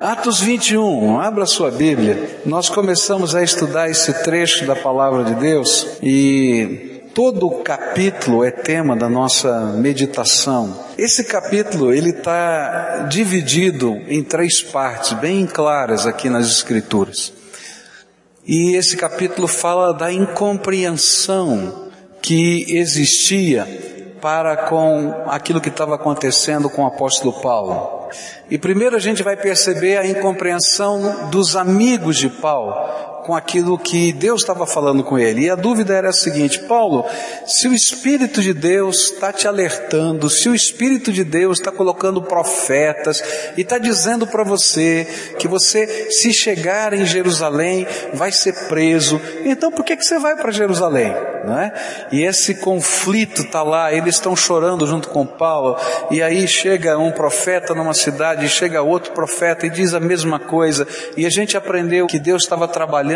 Atos 21, abra sua Bíblia. Nós começamos a estudar esse trecho da palavra de Deus e todo o capítulo é tema da nossa meditação. Esse capítulo ele está dividido em três partes bem claras aqui nas Escrituras. E esse capítulo fala da incompreensão que existia para com aquilo que estava acontecendo com o apóstolo Paulo. E primeiro a gente vai perceber a incompreensão dos amigos de Paulo com aquilo que Deus estava falando com ele. E a dúvida era a seguinte: Paulo, se o Espírito de Deus está te alertando, se o Espírito de Deus está colocando profetas e está dizendo para você que você, se chegar em Jerusalém, vai ser preso, então por que, que você vai para Jerusalém? Não é? E esse conflito está lá, eles estão chorando junto com Paulo, e aí chega um profeta numa cidade, chega outro profeta e diz a mesma coisa, e a gente aprendeu que Deus estava trabalhando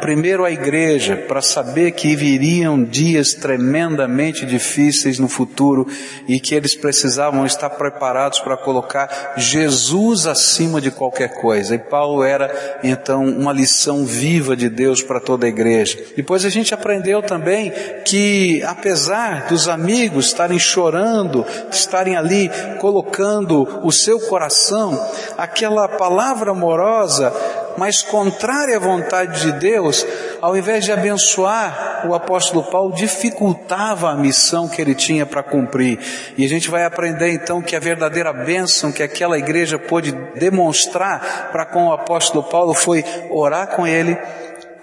primeiro a igreja para saber que viriam dias tremendamente difíceis no futuro e que eles precisavam estar preparados para colocar Jesus acima de qualquer coisa. E Paulo era então uma lição viva de Deus para toda a igreja. Depois a gente aprendeu também que apesar dos amigos estarem chorando, estarem ali colocando o seu coração, aquela palavra amorosa mas contrária à vontade de Deus, ao invés de abençoar o apóstolo Paulo, dificultava a missão que ele tinha para cumprir. E a gente vai aprender então que a verdadeira bênção que aquela igreja pôde demonstrar para com o apóstolo Paulo foi orar com ele,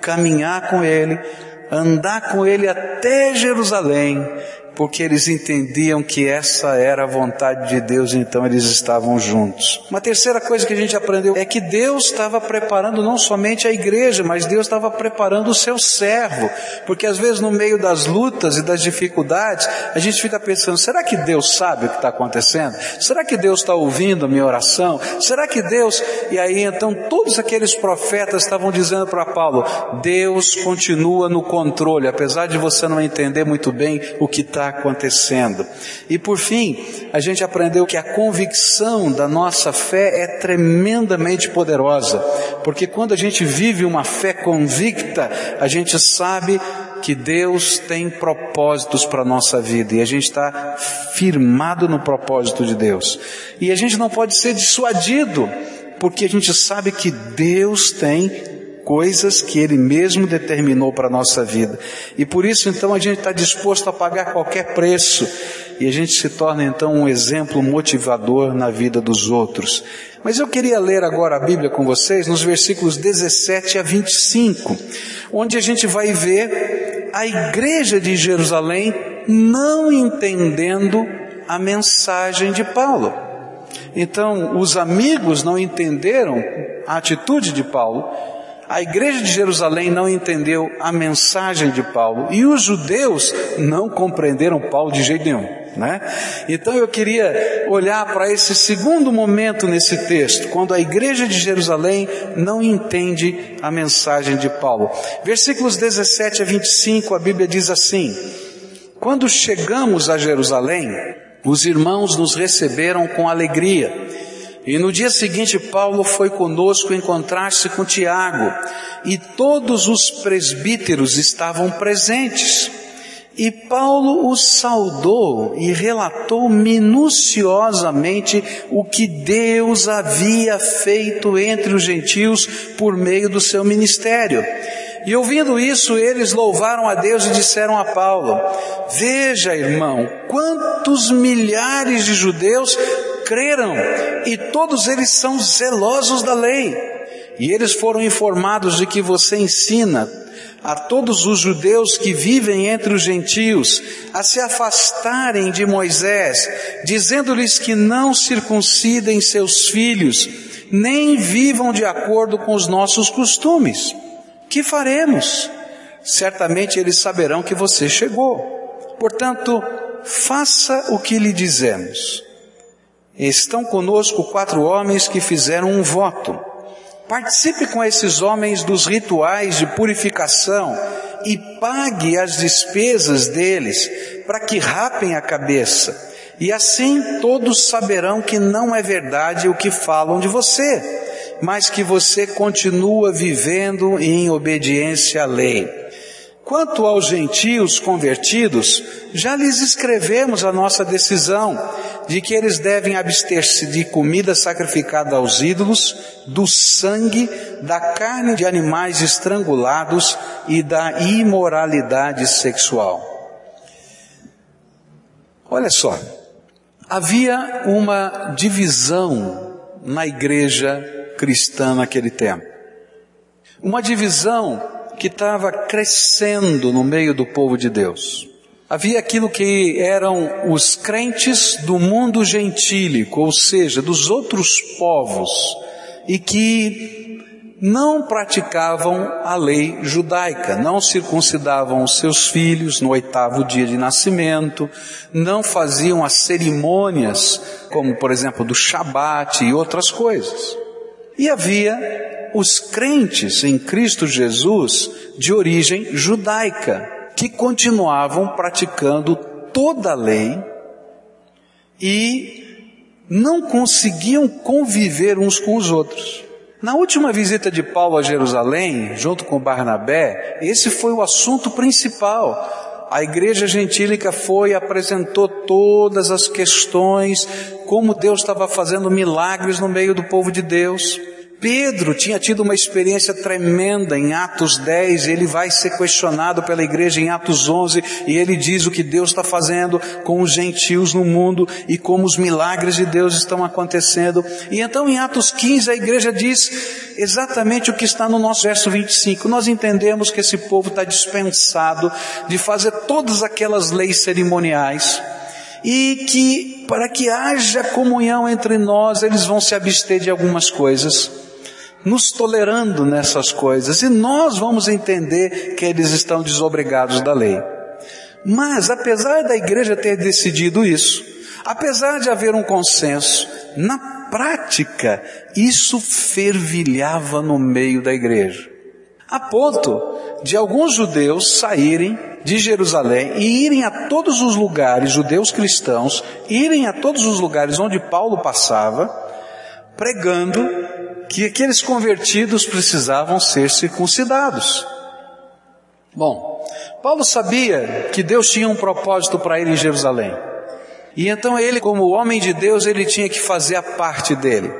caminhar com ele, andar com ele até Jerusalém, porque eles entendiam que essa era a vontade de Deus, então eles estavam juntos. Uma terceira coisa que a gente aprendeu é que Deus estava preparando não somente a igreja, mas Deus estava preparando o seu servo, porque às vezes no meio das lutas e das dificuldades, a gente fica pensando, será que Deus sabe o que está acontecendo? Será que Deus está ouvindo a minha oração? Será que Deus... E aí então todos aqueles profetas estavam dizendo para Paulo, Deus continua no controle, apesar de você não entender muito bem o que está acontecendo. E por fim, a gente aprendeu que a convicção da nossa fé é tremendamente poderosa, porque quando a gente vive uma fé convicta, a gente sabe que Deus tem propósitos para a nossa vida e a gente está firmado no propósito de Deus. E a gente não pode ser dissuadido, porque a gente sabe que Deus tem coisas que Ele mesmo determinou para a nossa vida. E por isso então a gente está disposto a pagar qualquer preço e a gente se torna então um exemplo motivador na vida dos outros. Mas eu queria ler agora a Bíblia com vocês nos versículos 17 a 25, onde a gente vai ver a igreja de Jerusalém não entendendo a mensagem de Paulo. Então, os amigos não entenderam a atitude de Paulo, a igreja de Jerusalém não entendeu a mensagem de Paulo e os judeus não compreenderam Paulo de jeito nenhum. Né? Então eu queria olhar para esse segundo momento nesse texto, quando a igreja de Jerusalém não entende a mensagem de Paulo. Versículos 17 a 25, a Bíblia diz assim: Quando chegamos a Jerusalém, os irmãos nos receberam com alegria e no dia seguinte, Paulo foi conosco encontrar-se com Tiago, e todos os presbíteros estavam presentes. E Paulo os saudou e relatou minuciosamente o que Deus havia feito entre os gentios por meio do seu ministério. E ouvindo isso, eles louvaram a Deus e disseram a Paulo: Veja, irmão, quantos milhares de judeus creram, e todos eles são zelosos da lei. E eles foram informados de que você ensina a todos os judeus que vivem entre os gentios a se afastarem de Moisés, dizendo-lhes que não circuncidem seus filhos, nem vivam de acordo com os nossos costumes. Que faremos? Certamente eles saberão que você chegou. Portanto, faça o que lhe dizemos. Estão conosco quatro homens que fizeram um voto. Participe com esses homens dos rituais de purificação e pague as despesas deles para que rapem a cabeça. E assim todos saberão que não é verdade o que falam de você mas que você continua vivendo em obediência à lei. Quanto aos gentios convertidos, já lhes escrevemos a nossa decisão de que eles devem abster-se de comida sacrificada aos ídolos, do sangue, da carne de animais estrangulados e da imoralidade sexual. Olha só, havia uma divisão na igreja cristã naquele tempo. Uma divisão que estava crescendo no meio do povo de Deus. Havia aquilo que eram os crentes do mundo gentílico, ou seja, dos outros povos, e que não praticavam a lei judaica, não circuncidavam os seus filhos no oitavo dia de nascimento, não faziam as cerimônias, como por exemplo do Shabat e outras coisas. E havia os crentes em Cristo Jesus de origem judaica, que continuavam praticando toda a lei e não conseguiam conviver uns com os outros. Na última visita de Paulo a Jerusalém, junto com Barnabé, esse foi o assunto principal. A igreja gentílica foi e apresentou todas as questões, como Deus estava fazendo milagres no meio do povo de Deus. Pedro tinha tido uma experiência tremenda em Atos 10, ele vai ser questionado pela igreja em Atos 11, e ele diz o que Deus está fazendo com os gentios no mundo e como os milagres de Deus estão acontecendo. E então em Atos 15 a igreja diz exatamente o que está no nosso verso 25. Nós entendemos que esse povo está dispensado de fazer todas aquelas leis cerimoniais e que para que haja comunhão entre nós, eles vão se abster de algumas coisas nos tolerando nessas coisas e nós vamos entender que eles estão desobrigados da lei. Mas, apesar da igreja ter decidido isso, apesar de haver um consenso, na prática, isso fervilhava no meio da igreja. A ponto de alguns judeus saírem de Jerusalém e irem a todos os lugares, judeus cristãos, irem a todos os lugares onde Paulo passava, pregando que aqueles convertidos precisavam ser circuncidados. Bom, Paulo sabia que Deus tinha um propósito para ele em Jerusalém. E então ele, como homem de Deus, ele tinha que fazer a parte dele.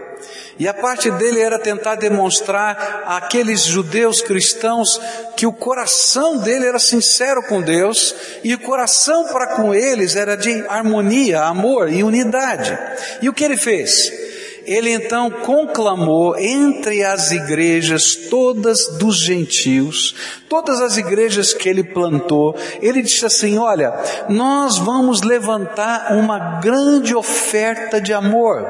E a parte dele era tentar demonstrar àqueles judeus cristãos que o coração dele era sincero com Deus e o coração para com eles era de harmonia, amor e unidade. E o que ele fez? Ele então conclamou entre as igrejas todas dos gentios, todas as igrejas que ele plantou, ele disse assim: Olha, nós vamos levantar uma grande oferta de amor.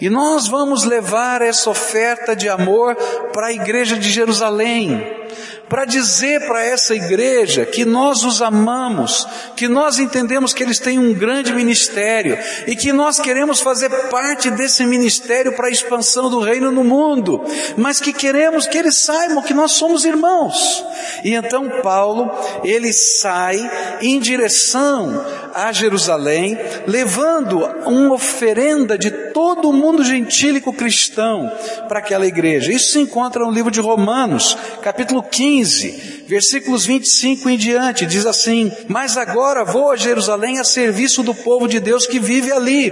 E nós vamos levar essa oferta de amor para a igreja de Jerusalém para dizer para essa igreja que nós os amamos, que nós entendemos que eles têm um grande ministério e que nós queremos fazer parte desse ministério para a expansão do reino no mundo, mas que queremos que eles saibam que nós somos irmãos. E então Paulo, ele sai em direção a Jerusalém, levando uma oferenda de todo o mundo gentílico cristão para aquela igreja. Isso se encontra no livro de Romanos, capítulo 15, 15, versículos 25 em diante, diz assim: Mas agora vou a Jerusalém a serviço do povo de Deus que vive ali,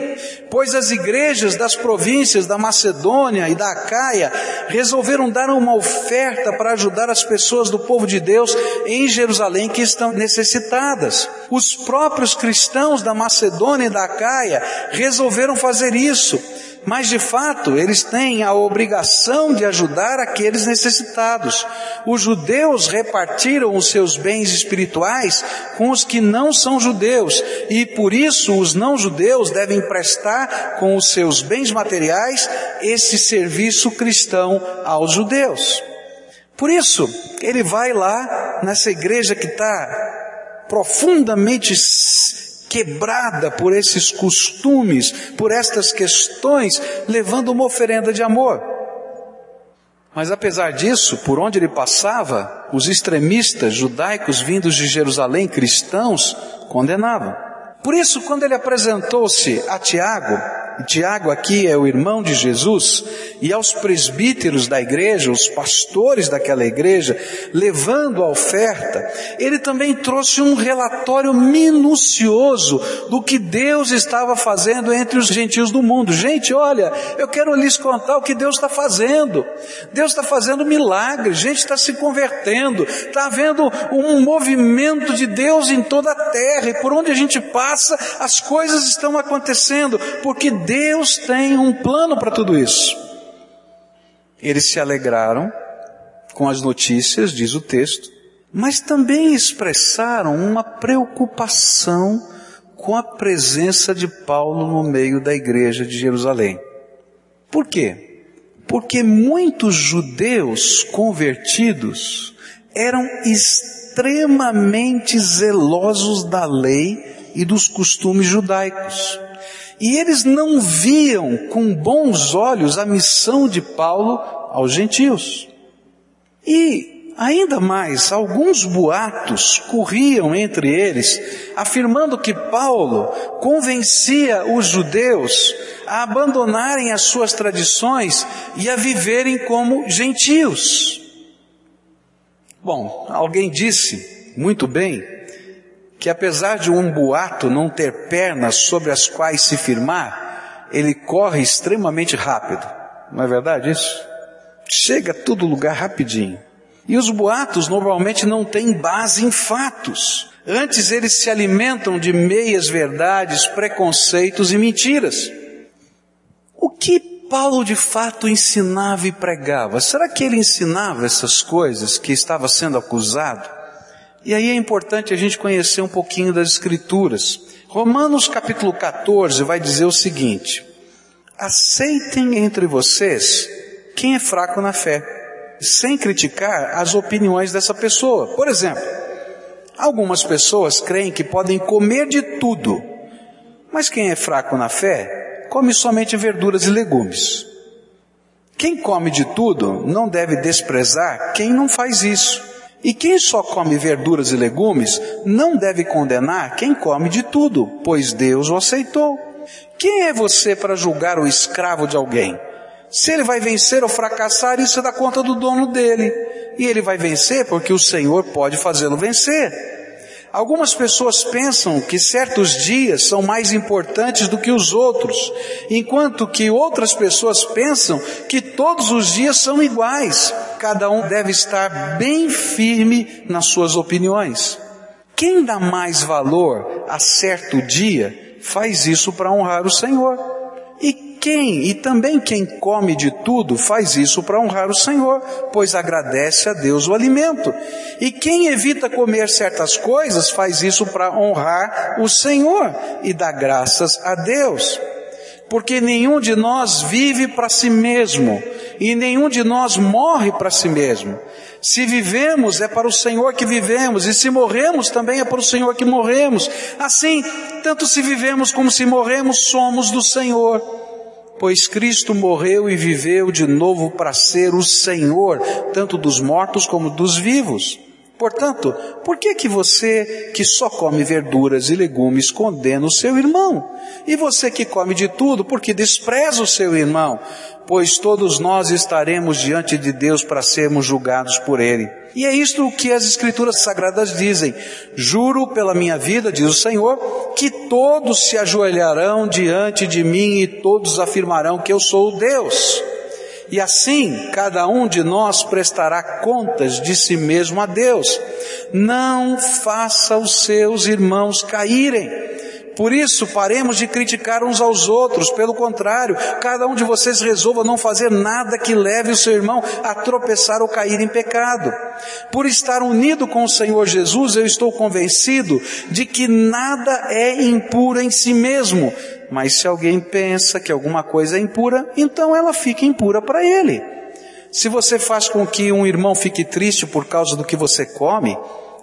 pois as igrejas das províncias da Macedônia e da Acaia resolveram dar uma oferta para ajudar as pessoas do povo de Deus em Jerusalém que estão necessitadas. Os próprios cristãos da Macedônia e da Acaia resolveram fazer isso mas de fato eles têm a obrigação de ajudar aqueles necessitados. Os judeus repartiram os seus bens espirituais com os que não são judeus, e por isso os não judeus devem prestar com os seus bens materiais esse serviço cristão aos judeus. Por isso, ele vai lá nessa igreja que está profundamente quebrada por esses costumes, por estas questões, levando uma oferenda de amor. Mas apesar disso, por onde ele passava, os extremistas judaicos vindos de Jerusalém, cristãos, condenavam. Por isso, quando ele apresentou-se a Tiago, Tiago aqui é o irmão de Jesus, e aos presbíteros da igreja, os pastores daquela igreja, levando a oferta, ele também trouxe um relatório minucioso do que Deus estava fazendo entre os gentios do mundo. Gente, olha, eu quero lhes contar o que Deus está fazendo. Deus está fazendo milagres, gente está se convertendo, está havendo um movimento de Deus em toda a terra, e por onde a gente passa, as coisas estão acontecendo, porque Deus tem um plano para tudo isso. Eles se alegraram com as notícias, diz o texto, mas também expressaram uma preocupação com a presença de Paulo no meio da igreja de Jerusalém. Por quê? Porque muitos judeus convertidos eram extremamente zelosos da lei e dos costumes judaicos. E eles não viam com bons olhos a missão de Paulo aos gentios. E ainda mais, alguns boatos corriam entre eles, afirmando que Paulo convencia os judeus a abandonarem as suas tradições e a viverem como gentios. Bom, alguém disse muito bem que apesar de um boato não ter pernas sobre as quais se firmar, ele corre extremamente rápido. Não é verdade isso? Chega a todo lugar rapidinho. E os boatos normalmente não têm base em fatos. Antes eles se alimentam de meias verdades, preconceitos e mentiras. O que Paulo de fato ensinava e pregava? Será que ele ensinava essas coisas que estava sendo acusado? E aí é importante a gente conhecer um pouquinho das Escrituras. Romanos capítulo 14 vai dizer o seguinte: aceitem entre vocês quem é fraco na fé, sem criticar as opiniões dessa pessoa. Por exemplo, algumas pessoas creem que podem comer de tudo, mas quem é fraco na fé come somente verduras e legumes. Quem come de tudo não deve desprezar quem não faz isso. E quem só come verduras e legumes não deve condenar quem come de tudo, pois Deus o aceitou. Quem é você para julgar o escravo de alguém? Se ele vai vencer ou fracassar, isso é da conta do dono dele. E ele vai vencer porque o Senhor pode fazê-lo vencer. Algumas pessoas pensam que certos dias são mais importantes do que os outros, enquanto que outras pessoas pensam que todos os dias são iguais. Cada um deve estar bem firme nas suas opiniões. Quem dá mais valor a certo dia faz isso para honrar o Senhor. E quem, e também quem come de tudo, faz isso para honrar o Senhor, pois agradece a Deus o alimento. E quem evita comer certas coisas, faz isso para honrar o Senhor e dá graças a Deus. Porque nenhum de nós vive para si mesmo, e nenhum de nós morre para si mesmo. Se vivemos é para o Senhor que vivemos, e se morremos também é para o Senhor que morremos. Assim, tanto se vivemos como se morremos, somos do Senhor pois Cristo morreu e viveu de novo para ser o Senhor, tanto dos mortos como dos vivos. Portanto, por que que você que só come verduras e legumes condena o seu irmão? E você que come de tudo, porque despreza o seu irmão? Pois todos nós estaremos diante de Deus para sermos julgados por ele. E é isto que as Escrituras Sagradas dizem. Juro pela minha vida, diz o Senhor, que todos se ajoelharão diante de mim e todos afirmarão que eu sou Deus. E assim, cada um de nós prestará contas de si mesmo a Deus. Não faça os seus irmãos caírem por isso, paremos de criticar uns aos outros, pelo contrário, cada um de vocês resolva não fazer nada que leve o seu irmão a tropeçar ou cair em pecado. Por estar unido com o Senhor Jesus, eu estou convencido de que nada é impuro em si mesmo, mas se alguém pensa que alguma coisa é impura, então ela fica impura para ele. Se você faz com que um irmão fique triste por causa do que você come,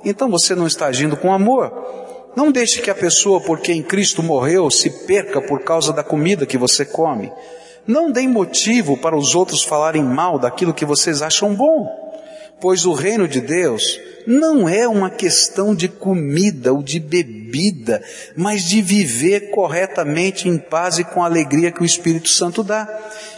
então você não está agindo com amor. Não deixe que a pessoa por quem Cristo morreu se perca por causa da comida que você come. Não dê motivo para os outros falarem mal daquilo que vocês acham bom. Pois o reino de Deus não é uma questão de comida ou de bebida, mas de viver corretamente em paz e com a alegria que o Espírito Santo dá.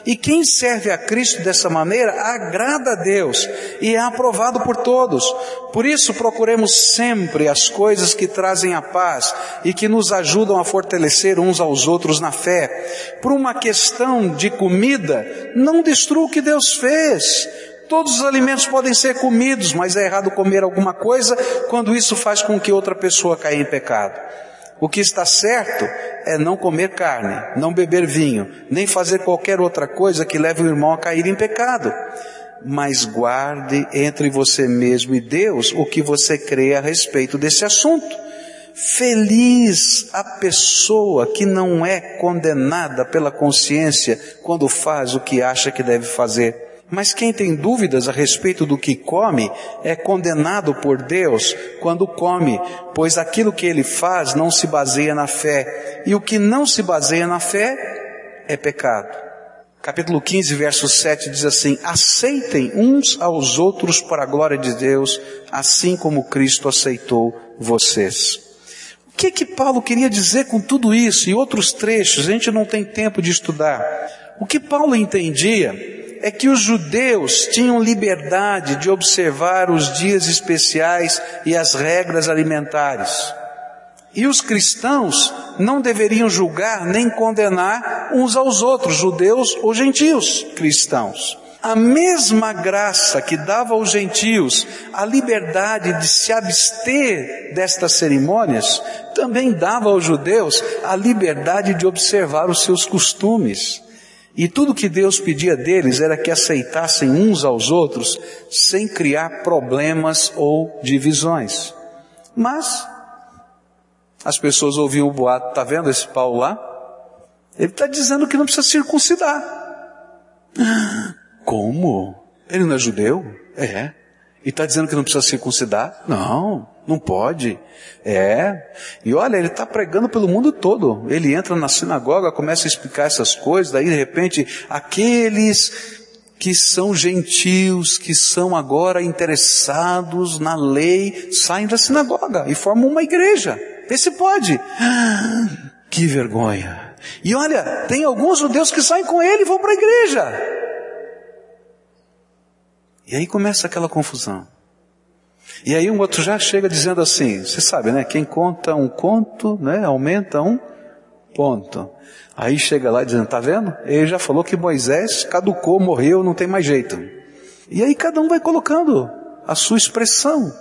E quem serve a Cristo dessa maneira agrada a Deus e é aprovado por todos. Por isso procuremos sempre as coisas que trazem a paz e que nos ajudam a fortalecer uns aos outros na fé. Por uma questão de comida, não destrua o que Deus fez. Todos os alimentos podem ser comidos, mas é errado comer alguma coisa quando isso faz com que outra pessoa caia em pecado. O que está certo é não comer carne, não beber vinho, nem fazer qualquer outra coisa que leve o irmão a cair em pecado. Mas guarde entre você mesmo e Deus o que você crê a respeito desse assunto. Feliz a pessoa que não é condenada pela consciência quando faz o que acha que deve fazer. Mas quem tem dúvidas a respeito do que come é condenado por Deus quando come, pois aquilo que ele faz não se baseia na fé, e o que não se baseia na fé é pecado. Capítulo 15, verso 7 diz assim: Aceitem uns aos outros para a glória de Deus, assim como Cristo aceitou vocês. O que que Paulo queria dizer com tudo isso e outros trechos? A gente não tem tempo de estudar. O que Paulo entendia é que os judeus tinham liberdade de observar os dias especiais e as regras alimentares. E os cristãos não deveriam julgar nem condenar uns aos outros, judeus ou gentios cristãos. A mesma graça que dava aos gentios a liberdade de se abster destas cerimônias, também dava aos judeus a liberdade de observar os seus costumes. E tudo que Deus pedia deles era que aceitassem uns aos outros sem criar problemas ou divisões. Mas as pessoas ouviam o boato, tá vendo esse Paulo lá? Ele está dizendo que não precisa circuncidar. Como? Ele não é judeu? É. E está dizendo que não precisa circuncidar? Não, não pode. É. E olha, ele está pregando pelo mundo todo. Ele entra na sinagoga, começa a explicar essas coisas, daí de repente, aqueles que são gentios, que são agora interessados na lei, saem da sinagoga e formam uma igreja. Vê se pode. Que vergonha. E olha, tem alguns judeus que saem com ele e vão para a igreja. E aí começa aquela confusão. E aí um outro já chega dizendo assim, você sabe, né? Quem conta um conto, né? Aumenta um ponto. Aí chega lá dizendo, tá vendo? Ele já falou que Moisés caducou, morreu, não tem mais jeito. E aí cada um vai colocando a sua expressão.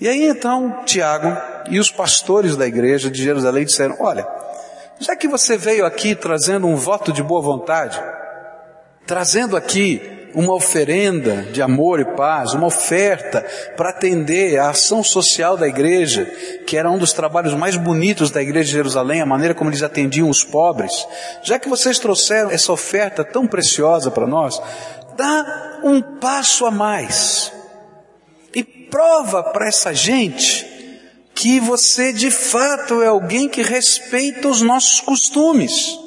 E aí então Tiago e os pastores da igreja de Jerusalém disseram, olha, já que você veio aqui trazendo um voto de boa vontade, trazendo aqui uma oferenda de amor e paz, uma oferta para atender a ação social da igreja, que era um dos trabalhos mais bonitos da igreja de Jerusalém, a maneira como eles atendiam os pobres. Já que vocês trouxeram essa oferta tão preciosa para nós, dá um passo a mais e prova para essa gente que você de fato é alguém que respeita os nossos costumes.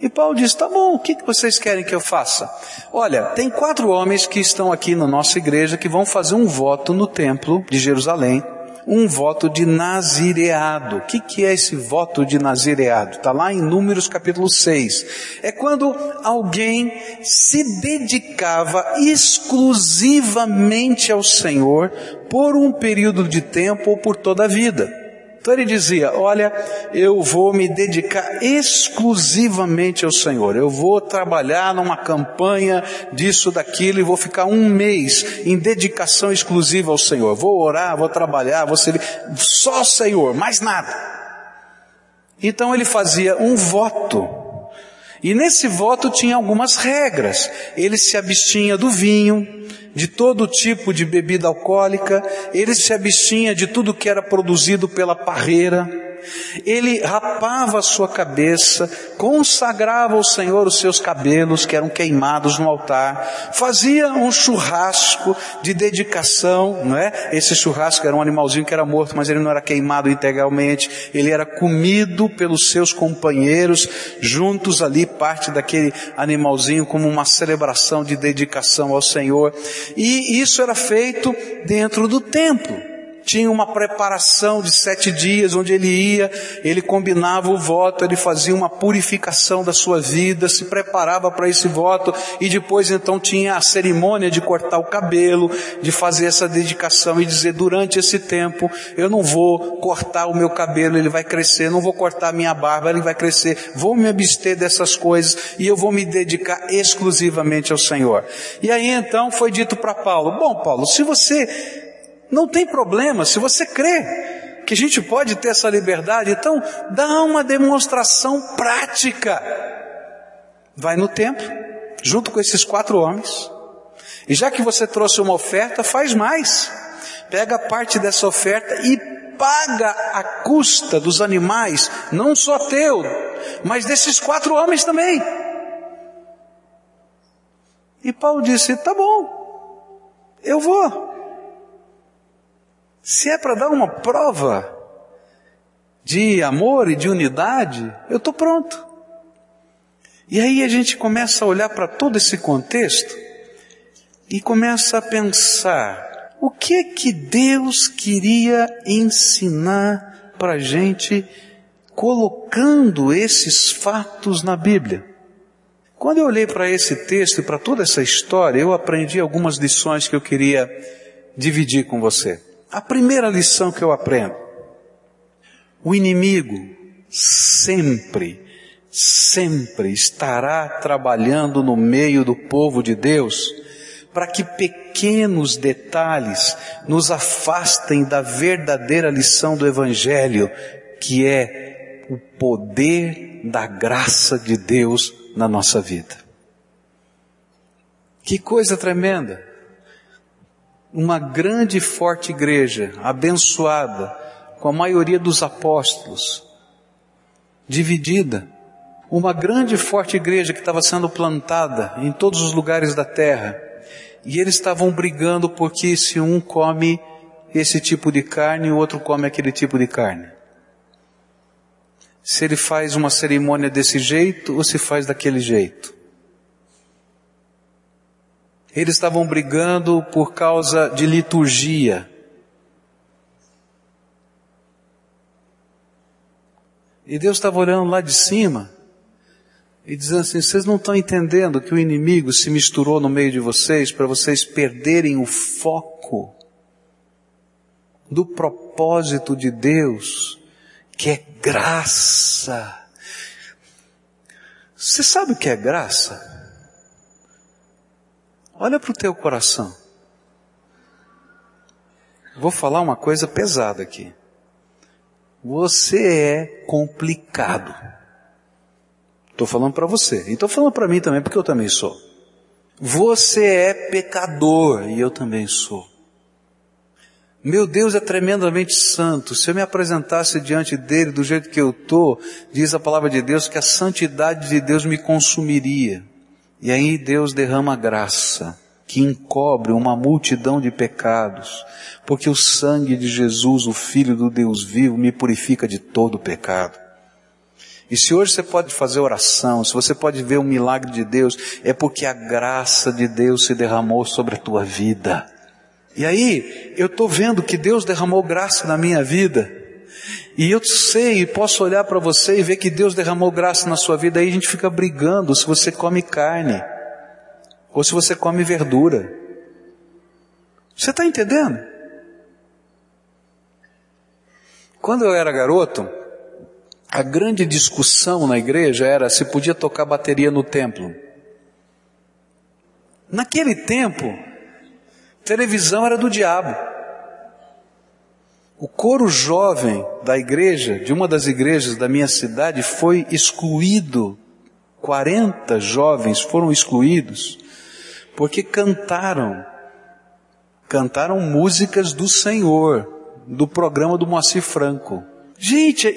E Paulo diz: tá bom, o que vocês querem que eu faça? Olha, tem quatro homens que estão aqui na nossa igreja que vão fazer um voto no templo de Jerusalém, um voto de nazireado. O que, que é esse voto de nazireado? Está lá em Números capítulo 6. É quando alguém se dedicava exclusivamente ao Senhor por um período de tempo ou por toda a vida. Então ele dizia: Olha, eu vou me dedicar exclusivamente ao Senhor. Eu vou trabalhar numa campanha disso, daquilo, e vou ficar um mês em dedicação exclusiva ao Senhor. Vou orar, vou trabalhar, vou servir. Só Senhor, mais nada. Então ele fazia um voto. E nesse voto tinha algumas regras. Ele se abstinha do vinho, de todo tipo de bebida alcoólica, ele se abstinha de tudo que era produzido pela parreira, ele rapava a sua cabeça, consagrava ao Senhor os seus cabelos que eram queimados no altar, fazia um churrasco de dedicação, não é? Esse churrasco era um animalzinho que era morto, mas ele não era queimado integralmente, ele era comido pelos seus companheiros, juntos ali, parte daquele animalzinho como uma celebração de dedicação ao Senhor. E isso era feito dentro do templo tinha uma preparação de sete dias, onde ele ia, ele combinava o voto, ele fazia uma purificação da sua vida, se preparava para esse voto, e depois então tinha a cerimônia de cortar o cabelo, de fazer essa dedicação e dizer, durante esse tempo, eu não vou cortar o meu cabelo, ele vai crescer, não vou cortar a minha barba, ele vai crescer, vou me abster dessas coisas, e eu vou me dedicar exclusivamente ao Senhor. E aí então foi dito para Paulo, bom Paulo, se você não tem problema, se você crê que a gente pode ter essa liberdade, então dá uma demonstração prática. Vai no templo, junto com esses quatro homens, e já que você trouxe uma oferta, faz mais. Pega parte dessa oferta e paga a custa dos animais, não só teu, mas desses quatro homens também. E Paulo disse: tá bom, eu vou. Se é para dar uma prova de amor e de unidade, eu estou pronto. E aí a gente começa a olhar para todo esse contexto e começa a pensar: o que é que Deus queria ensinar para a gente colocando esses fatos na Bíblia? Quando eu olhei para esse texto e para toda essa história, eu aprendi algumas lições que eu queria dividir com você. A primeira lição que eu aprendo: o inimigo sempre, sempre estará trabalhando no meio do povo de Deus para que pequenos detalhes nos afastem da verdadeira lição do Evangelho, que é o poder da graça de Deus na nossa vida. Que coisa tremenda! Uma grande e forte igreja, abençoada, com a maioria dos apóstolos, dividida. Uma grande e forte igreja que estava sendo plantada em todos os lugares da terra. E eles estavam brigando porque se um come esse tipo de carne, o outro come aquele tipo de carne. Se ele faz uma cerimônia desse jeito ou se faz daquele jeito. Eles estavam brigando por causa de liturgia. E Deus estava olhando lá de cima e dizendo assim: vocês não estão entendendo que o inimigo se misturou no meio de vocês para vocês perderem o foco do propósito de Deus, que é graça. Você sabe o que é graça? Olha para o teu coração. Vou falar uma coisa pesada aqui. Você é complicado. Estou falando para você. E estou falando para mim também, porque eu também sou. Você é pecador e eu também sou. Meu Deus é tremendamente santo. Se eu me apresentasse diante dele do jeito que eu estou, diz a palavra de Deus que a santidade de Deus me consumiria. E aí Deus derrama graça que encobre uma multidão de pecados, porque o sangue de Jesus, o Filho do Deus vivo, me purifica de todo pecado. E se hoje você pode fazer oração, se você pode ver um milagre de Deus, é porque a graça de Deus se derramou sobre a tua vida. E aí, eu estou vendo que Deus derramou graça na minha vida. E eu sei e posso olhar para você e ver que Deus derramou graça na sua vida, aí a gente fica brigando se você come carne ou se você come verdura. Você está entendendo? Quando eu era garoto, a grande discussão na igreja era se podia tocar bateria no templo. Naquele tempo, televisão era do diabo. O coro jovem da igreja, de uma das igrejas da minha cidade, foi excluído. 40 jovens foram excluídos porque cantaram, cantaram músicas do Senhor, do programa do Moacir Franco. Gente,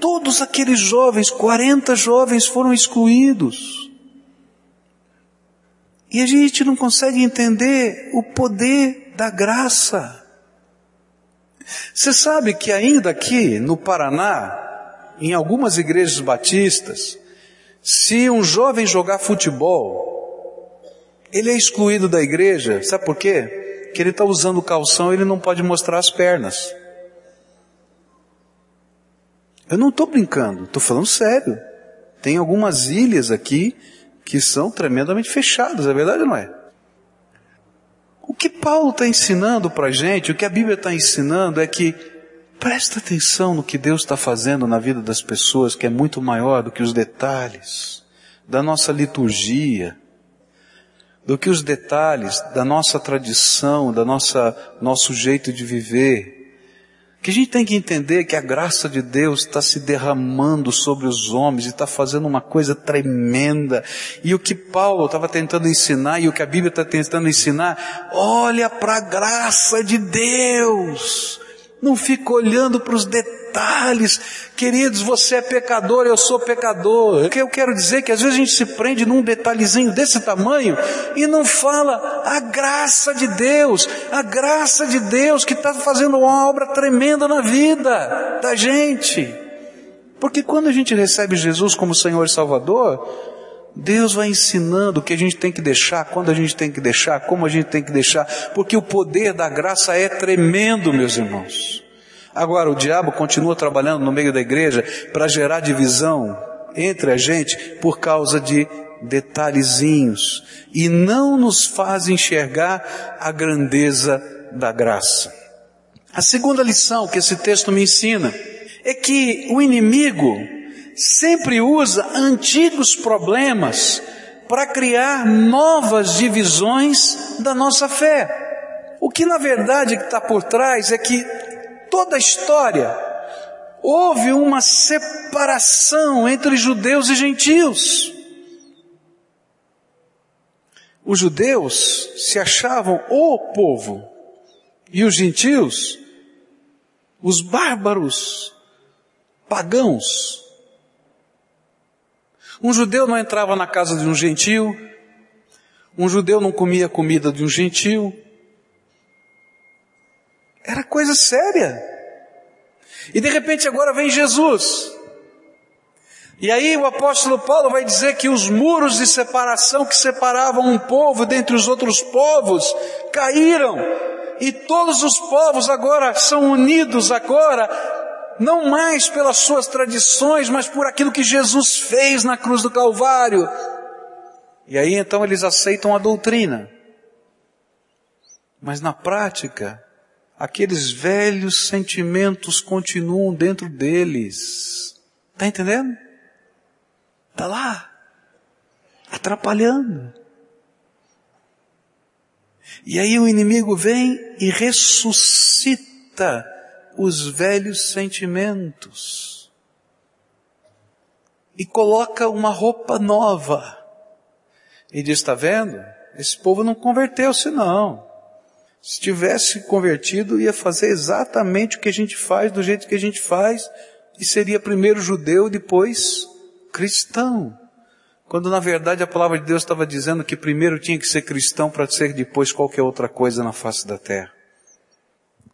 todos aqueles jovens, 40 jovens foram excluídos. E a gente não consegue entender o poder da graça. Você sabe que ainda aqui no Paraná, em algumas igrejas batistas, se um jovem jogar futebol, ele é excluído da igreja, sabe por quê? Porque ele está usando calção ele não pode mostrar as pernas. Eu não estou brincando, estou falando sério. Tem algumas ilhas aqui que são tremendamente fechadas, é verdade ou não é? O que Paulo está ensinando para a gente, o que a Bíblia está ensinando é que presta atenção no que Deus está fazendo na vida das pessoas, que é muito maior do que os detalhes da nossa liturgia, do que os detalhes da nossa tradição, da nossa nosso jeito de viver. Que a gente tem que entender que a graça de Deus está se derramando sobre os homens e está fazendo uma coisa tremenda. E o que Paulo estava tentando ensinar e o que a Bíblia está tentando ensinar, olha para a graça de Deus. Não fica olhando para os detalhes. Queridos, você é pecador, eu sou pecador. O que eu quero dizer é que às vezes a gente se prende num detalhezinho desse tamanho e não fala a graça de Deus, a graça de Deus que está fazendo uma obra tremenda na vida da gente. Porque quando a gente recebe Jesus como Senhor e Salvador, Deus vai ensinando o que a gente tem que deixar, quando a gente tem que deixar, como a gente tem que deixar, porque o poder da graça é tremendo, meus irmãos. Agora, o diabo continua trabalhando no meio da igreja para gerar divisão entre a gente por causa de detalhezinhos e não nos faz enxergar a grandeza da graça. A segunda lição que esse texto me ensina é que o inimigo sempre usa antigos problemas para criar novas divisões da nossa fé. O que na verdade está por trás é que toda a história houve uma separação entre judeus e gentios. Os judeus se achavam o povo e os gentios, os bárbaros, pagãos, um judeu não entrava na casa de um gentil, um judeu não comia comida de um gentil. Era coisa séria. E de repente agora vem Jesus. E aí o apóstolo Paulo vai dizer que os muros de separação que separavam um povo dentre os outros povos caíram. E todos os povos agora são unidos agora não mais pelas suas tradições, mas por aquilo que Jesus fez na cruz do Calvário. E aí então eles aceitam a doutrina. Mas na prática, aqueles velhos sentimentos continuam dentro deles. Está entendendo? Está lá, atrapalhando. E aí o inimigo vem e ressuscita os velhos sentimentos e coloca uma roupa nova. E diz, está vendo? Esse povo não converteu-se não. Se tivesse convertido, ia fazer exatamente o que a gente faz, do jeito que a gente faz, e seria primeiro judeu depois cristão. Quando na verdade a palavra de Deus estava dizendo que primeiro tinha que ser cristão para ser depois qualquer outra coisa na face da terra.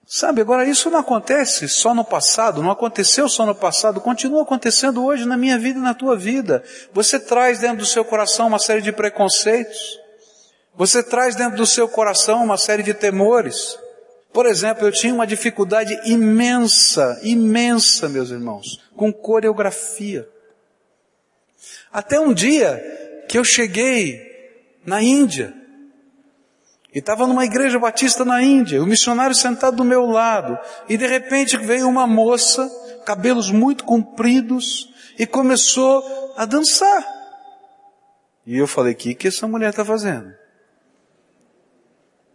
Sabe, agora isso não acontece só no passado, não aconteceu só no passado, continua acontecendo hoje na minha vida e na tua vida. Você traz dentro do seu coração uma série de preconceitos. Você traz dentro do seu coração uma série de temores. Por exemplo, eu tinha uma dificuldade imensa, imensa, meus irmãos, com coreografia. Até um dia que eu cheguei na Índia, e estava numa igreja batista na Índia, o missionário sentado do meu lado, e de repente veio uma moça, cabelos muito compridos, e começou a dançar. E eu falei, o que, que essa mulher está fazendo?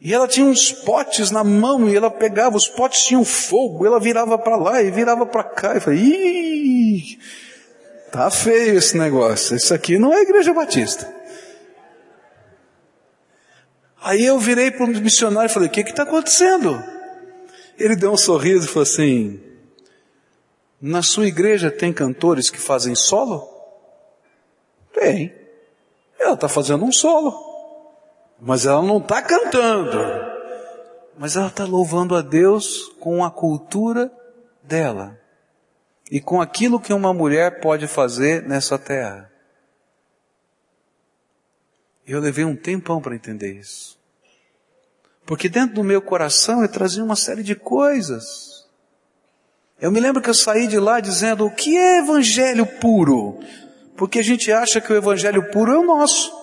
E ela tinha uns potes na mão, e ela pegava, os potes tinham fogo, ela virava para lá e virava para cá. E falei, Ih, tá feio esse negócio, isso aqui não é igreja batista. Aí eu virei para o missionário e falei, o que está acontecendo? Ele deu um sorriso e falou assim, Na sua igreja tem cantores que fazem solo? Tem. Ela está fazendo um solo. Mas ela não está cantando. Mas ela está louvando a Deus com a cultura dela. E com aquilo que uma mulher pode fazer nessa terra. Eu levei um tempão para entender isso. Porque dentro do meu coração eu trazia uma série de coisas. Eu me lembro que eu saí de lá dizendo, o que é evangelho puro? Porque a gente acha que o evangelho puro é o nosso.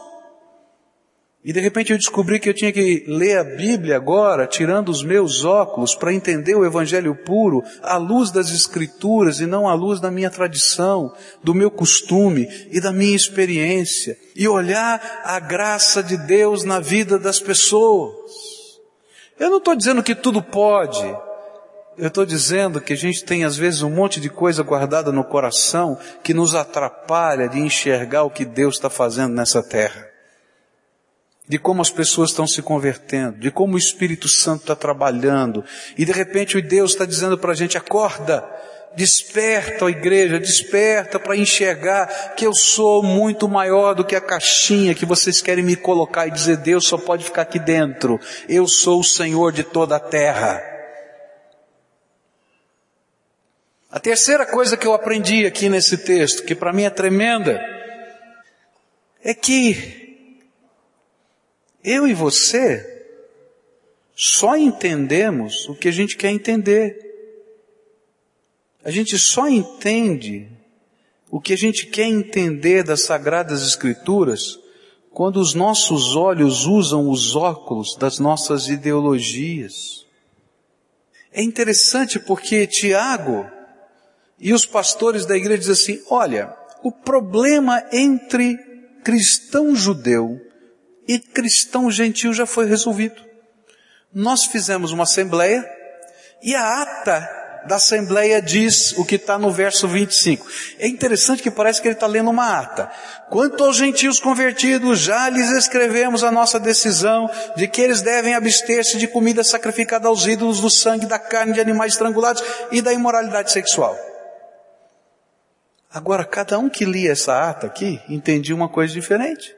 E de repente eu descobri que eu tinha que ler a Bíblia agora, tirando os meus óculos, para entender o Evangelho puro, à luz das Escrituras e não à luz da minha tradição, do meu costume e da minha experiência. E olhar a graça de Deus na vida das pessoas. Eu não estou dizendo que tudo pode. Eu estou dizendo que a gente tem às vezes um monte de coisa guardada no coração que nos atrapalha de enxergar o que Deus está fazendo nessa terra de como as pessoas estão se convertendo, de como o Espírito Santo está trabalhando, e de repente o Deus está dizendo para a gente, acorda, desperta a igreja, desperta para enxergar que eu sou muito maior do que a caixinha que vocês querem me colocar e dizer Deus só pode ficar aqui dentro, eu sou o Senhor de toda a terra. A terceira coisa que eu aprendi aqui nesse texto, que para mim é tremenda, é que eu e você só entendemos o que a gente quer entender. A gente só entende o que a gente quer entender das Sagradas Escrituras quando os nossos olhos usam os óculos das nossas ideologias. É interessante porque Tiago e os pastores da igreja dizem assim, olha, o problema entre cristão judeu e cristão gentil já foi resolvido. Nós fizemos uma assembleia e a ata da assembleia diz o que está no verso 25. É interessante que parece que ele está lendo uma ata. Quanto aos gentios convertidos, já lhes escrevemos a nossa decisão de que eles devem abster-se de comida sacrificada aos ídolos, do sangue, da carne de animais estrangulados e da imoralidade sexual. Agora, cada um que lia essa ata aqui entendia uma coisa diferente.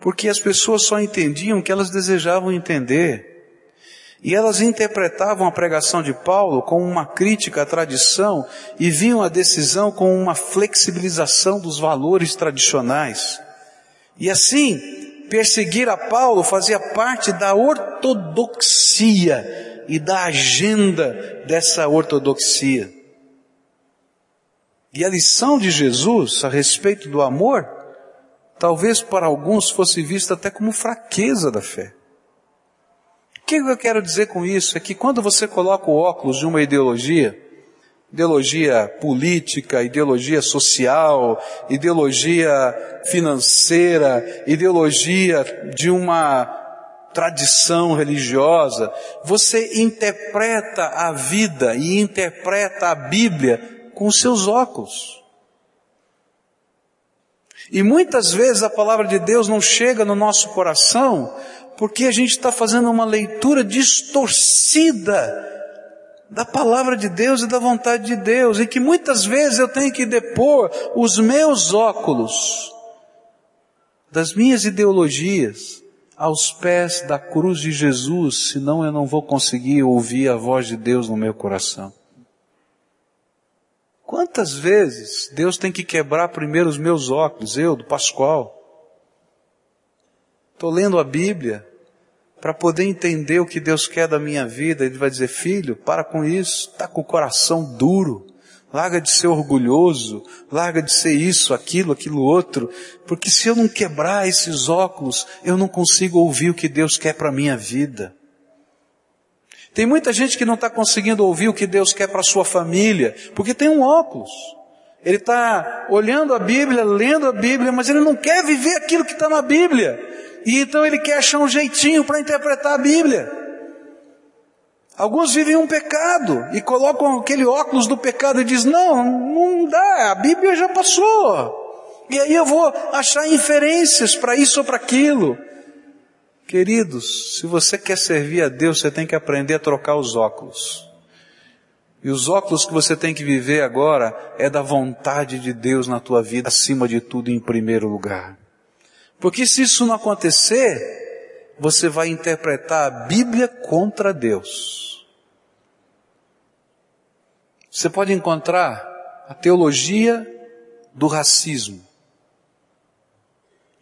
Porque as pessoas só entendiam o que elas desejavam entender. E elas interpretavam a pregação de Paulo como uma crítica à tradição e viam a decisão como uma flexibilização dos valores tradicionais. E assim, perseguir a Paulo fazia parte da ortodoxia e da agenda dessa ortodoxia. E a lição de Jesus a respeito do amor talvez para alguns fosse vista até como fraqueza da fé. O que eu quero dizer com isso? É que quando você coloca o óculos de uma ideologia, ideologia política, ideologia social, ideologia financeira, ideologia de uma tradição religiosa, você interpreta a vida e interpreta a Bíblia com seus óculos. E muitas vezes a palavra de Deus não chega no nosso coração porque a gente está fazendo uma leitura distorcida da palavra de Deus e da vontade de Deus, e que muitas vezes eu tenho que depor os meus óculos das minhas ideologias aos pés da cruz de Jesus, senão eu não vou conseguir ouvir a voz de Deus no meu coração. Quantas vezes Deus tem que quebrar primeiro os meus óculos, eu, do Pascoal? Estou lendo a Bíblia para poder entender o que Deus quer da minha vida. Ele vai dizer, filho, para com isso, está com o coração duro, larga de ser orgulhoso, larga de ser isso, aquilo, aquilo outro, porque se eu não quebrar esses óculos, eu não consigo ouvir o que Deus quer para minha vida. Tem muita gente que não está conseguindo ouvir o que Deus quer para sua família, porque tem um óculos. Ele está olhando a Bíblia, lendo a Bíblia, mas ele não quer viver aquilo que está na Bíblia. E então ele quer achar um jeitinho para interpretar a Bíblia. Alguns vivem um pecado e colocam aquele óculos do pecado e diz: "Não, não dá, a Bíblia já passou". E aí eu vou achar inferências para isso ou para aquilo. Queridos, se você quer servir a Deus, você tem que aprender a trocar os óculos. E os óculos que você tem que viver agora é da vontade de Deus na tua vida, acima de tudo, em primeiro lugar. Porque se isso não acontecer, você vai interpretar a Bíblia contra Deus. Você pode encontrar a teologia do racismo.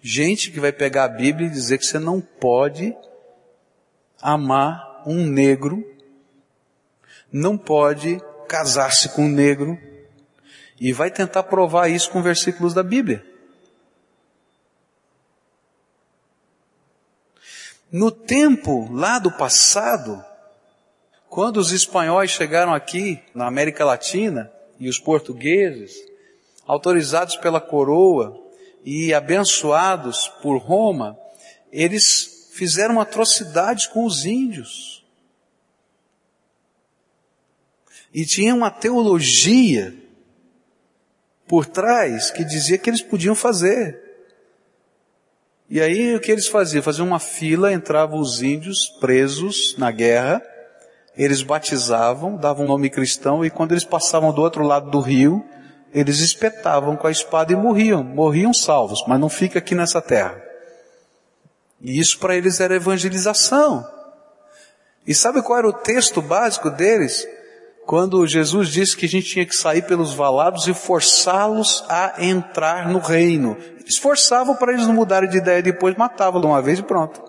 Gente que vai pegar a Bíblia e dizer que você não pode amar um negro não pode casar-se com um negro e vai tentar provar isso com versículos da Bíblia. No tempo lá do passado, quando os espanhóis chegaram aqui na América Latina e os portugueses, autorizados pela coroa e abençoados por Roma, eles fizeram atrocidades com os índios. E tinha uma teologia por trás que dizia que eles podiam fazer. E aí o que eles faziam? Faziam uma fila, entravam os índios presos na guerra, eles batizavam, davam nome cristão e quando eles passavam do outro lado do rio, eles espetavam com a espada e morriam, morriam salvos, mas não fica aqui nessa terra. E isso para eles era evangelização. E sabe qual era o texto básico deles? quando Jesus disse que a gente tinha que sair pelos valados e forçá-los a entrar no reino. Eles forçavam para eles não mudarem de ideia, depois matavam de uma vez e pronto.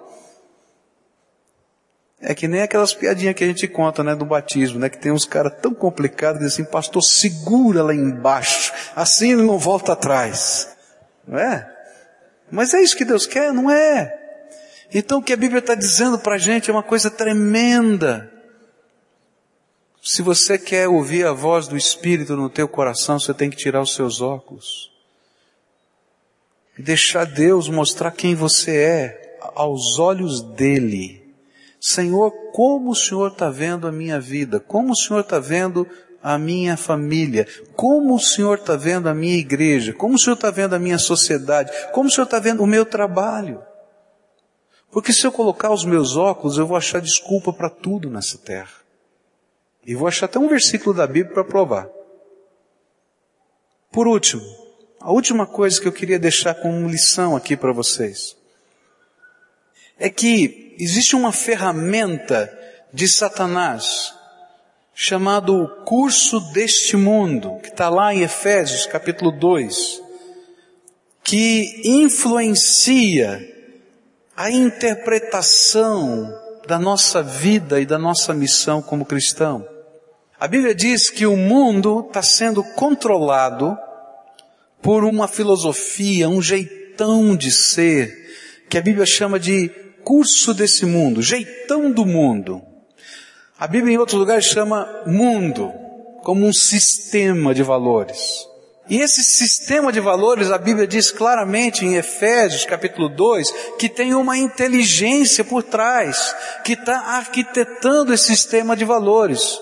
É que nem aquelas piadinhas que a gente conta, né, do batismo, né, que tem uns caras tão complicados que dizem assim, pastor, segura lá embaixo, assim ele não volta atrás. Não é? Mas é isso que Deus quer, não é? Então o que a Bíblia está dizendo para a gente é uma coisa tremenda. Se você quer ouvir a voz do Espírito no teu coração, você tem que tirar os seus óculos. Deixar Deus mostrar quem você é aos olhos dele. Senhor, como o Senhor está vendo a minha vida? Como o Senhor está vendo a minha família? Como o Senhor está vendo a minha igreja? Como o Senhor está vendo a minha sociedade? Como o Senhor está vendo o meu trabalho? Porque se eu colocar os meus óculos, eu vou achar desculpa para tudo nessa terra. E vou achar até um versículo da Bíblia para provar. Por último, a última coisa que eu queria deixar como lição aqui para vocês é que existe uma ferramenta de Satanás chamado curso deste mundo, que está lá em Efésios capítulo 2, que influencia a interpretação da nossa vida e da nossa missão como cristão. A Bíblia diz que o mundo está sendo controlado por uma filosofia, um jeitão de ser, que a Bíblia chama de curso desse mundo, jeitão do mundo. A Bíblia em outros lugares chama mundo, como um sistema de valores. E esse sistema de valores, a Bíblia diz claramente em Efésios capítulo 2, que tem uma inteligência por trás, que está arquitetando esse sistema de valores.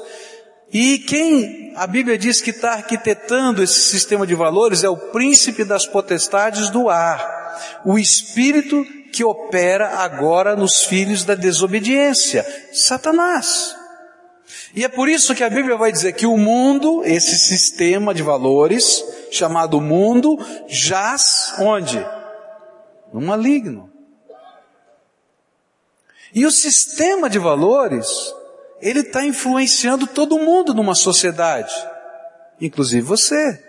E quem a Bíblia diz que está arquitetando esse sistema de valores é o príncipe das potestades do ar, o espírito que opera agora nos filhos da desobediência, Satanás. E é por isso que a Bíblia vai dizer que o mundo, esse sistema de valores, chamado mundo, jaz onde? No maligno. E o sistema de valores ele está influenciando todo mundo numa sociedade, inclusive você.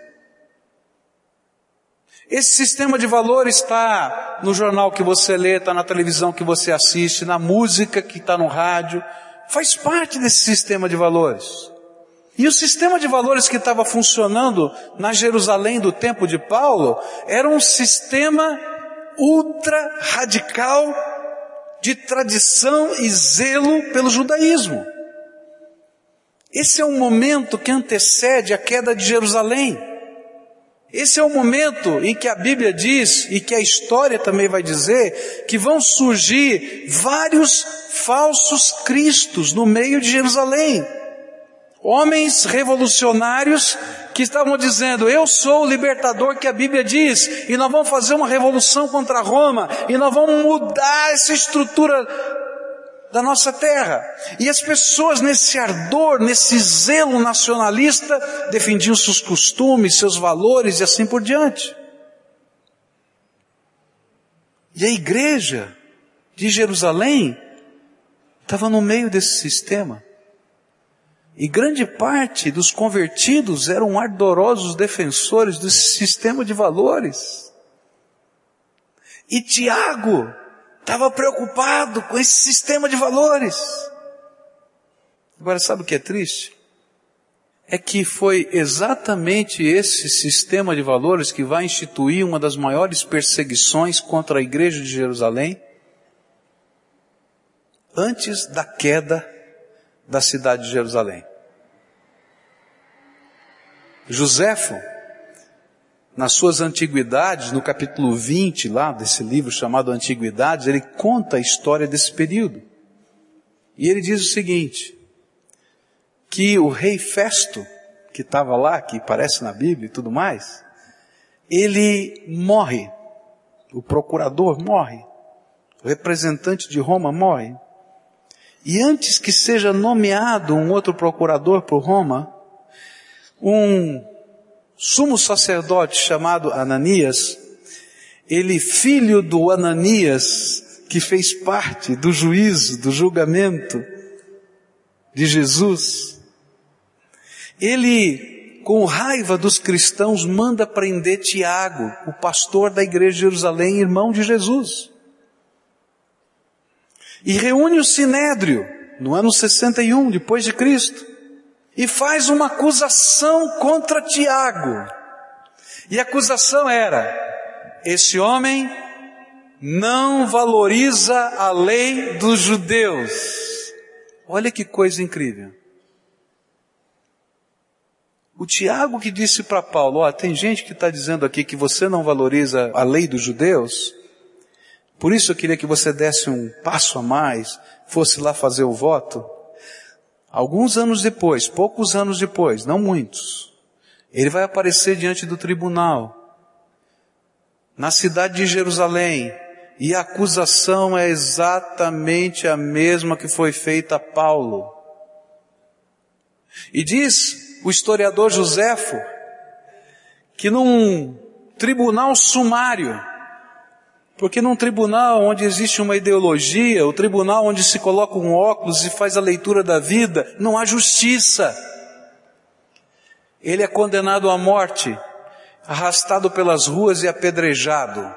Esse sistema de valores está no jornal que você lê, está na televisão que você assiste, na música que está no rádio, faz parte desse sistema de valores. E o sistema de valores que estava funcionando na Jerusalém do tempo de Paulo era um sistema ultra radical de tradição e zelo pelo judaísmo. Esse é o momento que antecede a queda de Jerusalém. Esse é o momento em que a Bíblia diz, e que a história também vai dizer, que vão surgir vários falsos cristos no meio de Jerusalém. Homens revolucionários que estavam dizendo, eu sou o libertador que a Bíblia diz, e nós vamos fazer uma revolução contra Roma, e nós vamos mudar essa estrutura da nossa terra. E as pessoas nesse ardor, nesse zelo nacionalista, defendiam seus costumes, seus valores e assim por diante. E a igreja de Jerusalém estava no meio desse sistema. E grande parte dos convertidos eram ardorosos defensores desse sistema de valores. E Tiago estava preocupado com esse sistema de valores. Agora, sabe o que é triste? É que foi exatamente esse sistema de valores que vai instituir uma das maiores perseguições contra a igreja de Jerusalém antes da queda da cidade de Jerusalém. Joséfo, nas suas antiguidades, no capítulo 20 lá desse livro chamado Antiguidades, ele conta a história desse período. E ele diz o seguinte, que o rei Festo, que estava lá, que aparece na Bíblia e tudo mais, ele morre, o procurador morre, o representante de Roma morre, e antes que seja nomeado um outro procurador por Roma, um sumo sacerdote chamado Ananias, ele filho do Ananias, que fez parte do juízo, do julgamento de Jesus, ele, com raiva dos cristãos, manda prender Tiago, o pastor da igreja de Jerusalém, irmão de Jesus. E reúne o Sinédrio no ano 61 depois de Cristo e faz uma acusação contra Tiago. E a acusação era: esse homem não valoriza a lei dos judeus. Olha que coisa incrível. O Tiago que disse para Paulo, ó, tem gente que está dizendo aqui que você não valoriza a lei dos judeus, por isso eu queria que você desse um passo a mais, fosse lá fazer o voto. Alguns anos depois, poucos anos depois, não muitos, ele vai aparecer diante do tribunal, na cidade de Jerusalém, e a acusação é exatamente a mesma que foi feita a Paulo. E diz o historiador Joséfo que num tribunal sumário, porque num tribunal onde existe uma ideologia, o tribunal onde se coloca um óculos e faz a leitura da vida, não há justiça. Ele é condenado à morte, arrastado pelas ruas e apedrejado.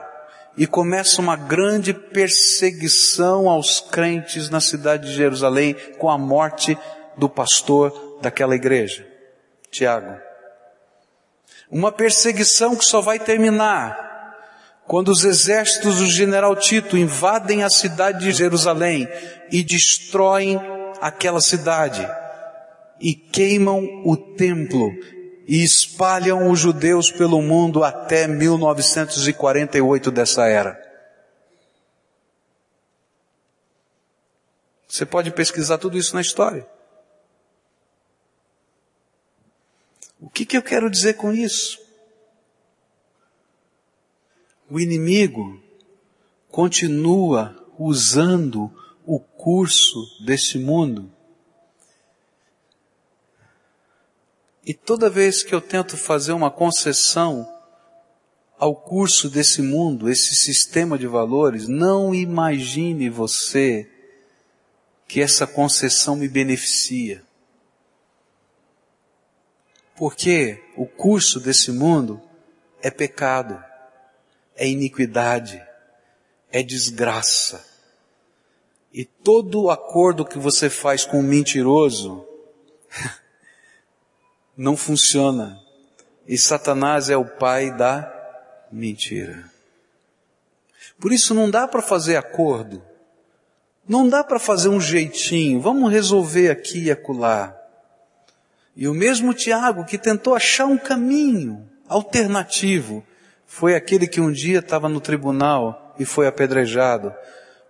E começa uma grande perseguição aos crentes na cidade de Jerusalém com a morte do pastor daquela igreja, Tiago. Uma perseguição que só vai terminar quando os exércitos do general Tito invadem a cidade de Jerusalém e destroem aquela cidade e queimam o templo e espalham os judeus pelo mundo até 1948 dessa era. Você pode pesquisar tudo isso na história. O que, que eu quero dizer com isso? O inimigo continua usando o curso desse mundo. E toda vez que eu tento fazer uma concessão ao curso desse mundo, esse sistema de valores, não imagine você que essa concessão me beneficia. Porque o curso desse mundo é pecado é iniquidade, é desgraça. E todo acordo que você faz com um mentiroso não funciona. E Satanás é o pai da mentira. Por isso não dá para fazer acordo. Não dá para fazer um jeitinho. Vamos resolver aqui e acolá. E o mesmo Tiago que tentou achar um caminho alternativo foi aquele que um dia estava no tribunal e foi apedrejado.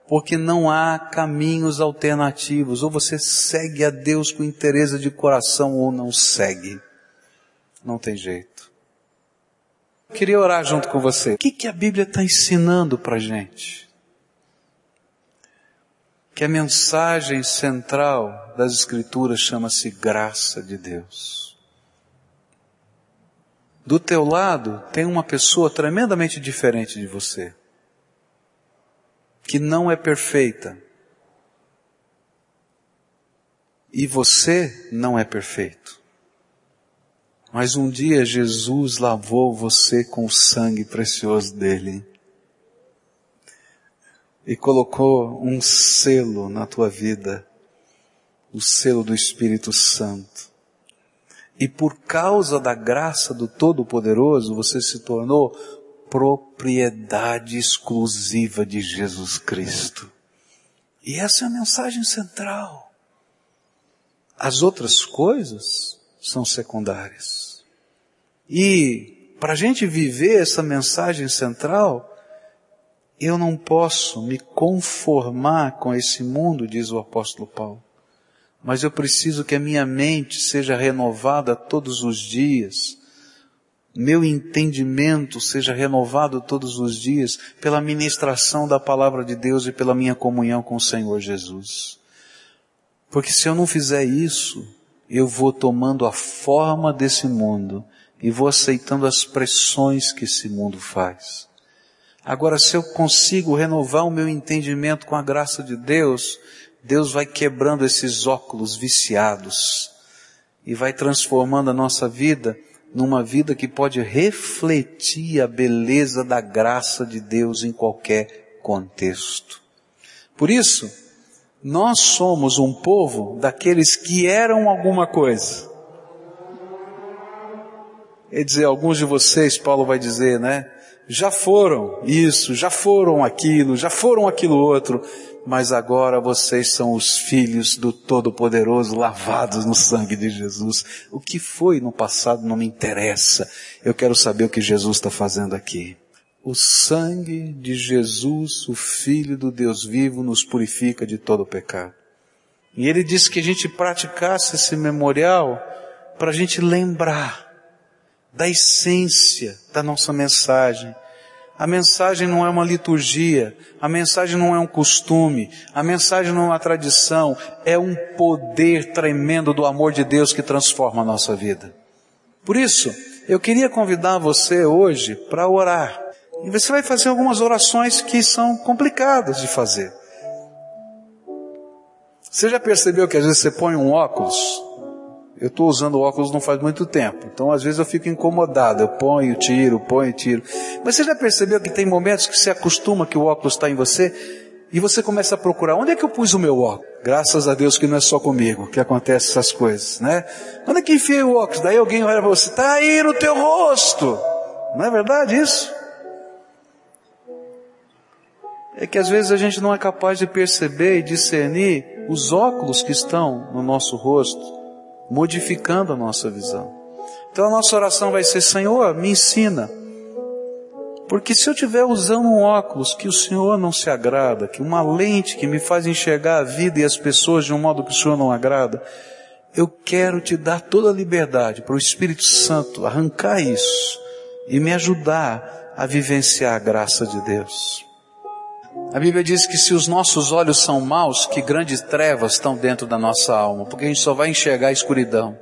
Porque não há caminhos alternativos. Ou você segue a Deus com interesse de coração ou não segue. Não tem jeito. Eu queria orar junto com você. O que, que a Bíblia está ensinando para gente? Que a mensagem central das Escrituras chama-se graça de Deus. Do teu lado tem uma pessoa tremendamente diferente de você, que não é perfeita. E você não é perfeito. Mas um dia Jesus lavou você com o sangue precioso dele e colocou um selo na tua vida, o selo do Espírito Santo. E por causa da graça do Todo-Poderoso, você se tornou propriedade exclusiva de Jesus Cristo. E essa é a mensagem central. As outras coisas são secundárias. E para a gente viver essa mensagem central, eu não posso me conformar com esse mundo, diz o apóstolo Paulo, mas eu preciso que a minha mente seja renovada todos os dias, meu entendimento seja renovado todos os dias pela ministração da palavra de Deus e pela minha comunhão com o Senhor Jesus. Porque se eu não fizer isso, eu vou tomando a forma desse mundo e vou aceitando as pressões que esse mundo faz. Agora, se eu consigo renovar o meu entendimento com a graça de Deus, Deus vai quebrando esses óculos viciados e vai transformando a nossa vida numa vida que pode refletir a beleza da graça de Deus em qualquer contexto. Por isso, nós somos um povo daqueles que eram alguma coisa. Quer dizer, alguns de vocês, Paulo vai dizer, né? já foram isso, já foram aquilo, já foram aquilo outro, mas agora vocês são os filhos do Todo-Poderoso lavados no sangue de Jesus. O que foi no passado não me interessa. Eu quero saber o que Jesus está fazendo aqui. O sangue de Jesus, o Filho do Deus vivo, nos purifica de todo o pecado. E ele disse que a gente praticasse esse memorial para a gente lembrar da essência da nossa mensagem. A mensagem não é uma liturgia, a mensagem não é um costume, a mensagem não é uma tradição, é um poder tremendo do amor de Deus que transforma a nossa vida. Por isso, eu queria convidar você hoje para orar. E você vai fazer algumas orações que são complicadas de fazer. Você já percebeu que às vezes você põe um óculos eu estou usando óculos não faz muito tempo, então às vezes eu fico incomodado, eu ponho, tiro, ponho, tiro. Mas você já percebeu que tem momentos que você acostuma que o óculos está em você e você começa a procurar, onde é que eu pus o meu óculos? Graças a Deus que não é só comigo que acontecem essas coisas, né? Onde é que enfiei o óculos? Daí alguém olha para você, está aí no teu rosto. Não é verdade isso? É que às vezes a gente não é capaz de perceber e discernir os óculos que estão no nosso rosto modificando a nossa visão. Então a nossa oração vai ser: Senhor, me ensina. Porque se eu estiver usando um óculos que o Senhor não se agrada, que uma lente que me faz enxergar a vida e as pessoas de um modo que o Senhor não agrada, eu quero te dar toda a liberdade para o Espírito Santo arrancar isso e me ajudar a vivenciar a graça de Deus. A Bíblia diz que se os nossos olhos são maus, que grandes trevas estão dentro da nossa alma, porque a gente só vai enxergar a escuridão.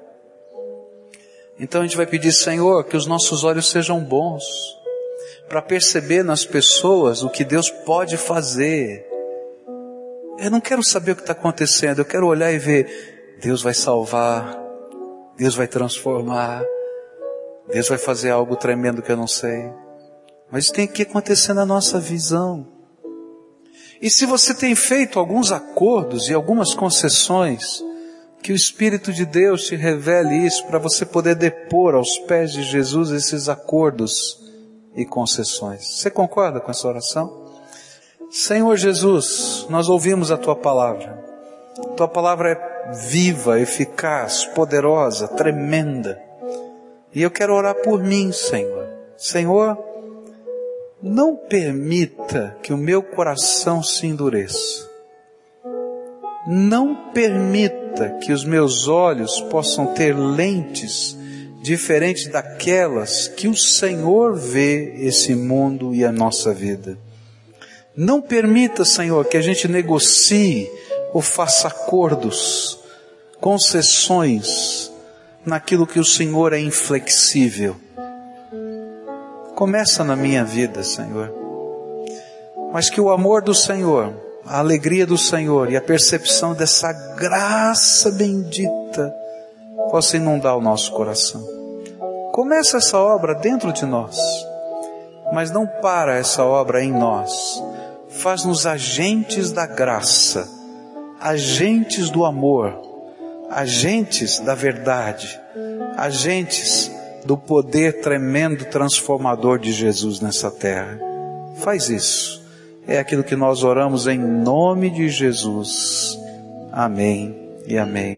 Então a gente vai pedir, Senhor, que os nossos olhos sejam bons, para perceber nas pessoas o que Deus pode fazer. Eu não quero saber o que está acontecendo, eu quero olhar e ver, Deus vai salvar, Deus vai transformar, Deus vai fazer algo tremendo que eu não sei. Mas tem que acontecer na nossa visão. E se você tem feito alguns acordos e algumas concessões, que o Espírito de Deus te revele isso para você poder depor aos pés de Jesus esses acordos e concessões. Você concorda com essa oração? Senhor Jesus, nós ouvimos a tua palavra. Tua palavra é viva, eficaz, poderosa, tremenda. E eu quero orar por mim, Senhor. Senhor, não permita que o meu coração se endureça. Não permita que os meus olhos possam ter lentes diferentes daquelas que o Senhor vê esse mundo e a nossa vida. Não permita, Senhor, que a gente negocie ou faça acordos, concessões naquilo que o Senhor é inflexível. Começa na minha vida, Senhor. Mas que o amor do Senhor, a alegria do Senhor e a percepção dessa graça bendita possa inundar o nosso coração. Começa essa obra dentro de nós, mas não para essa obra em nós. Faz-nos agentes da graça, agentes do amor, agentes da verdade, agentes do poder tremendo transformador de Jesus nessa terra. Faz isso. É aquilo que nós oramos em nome de Jesus. Amém e amém.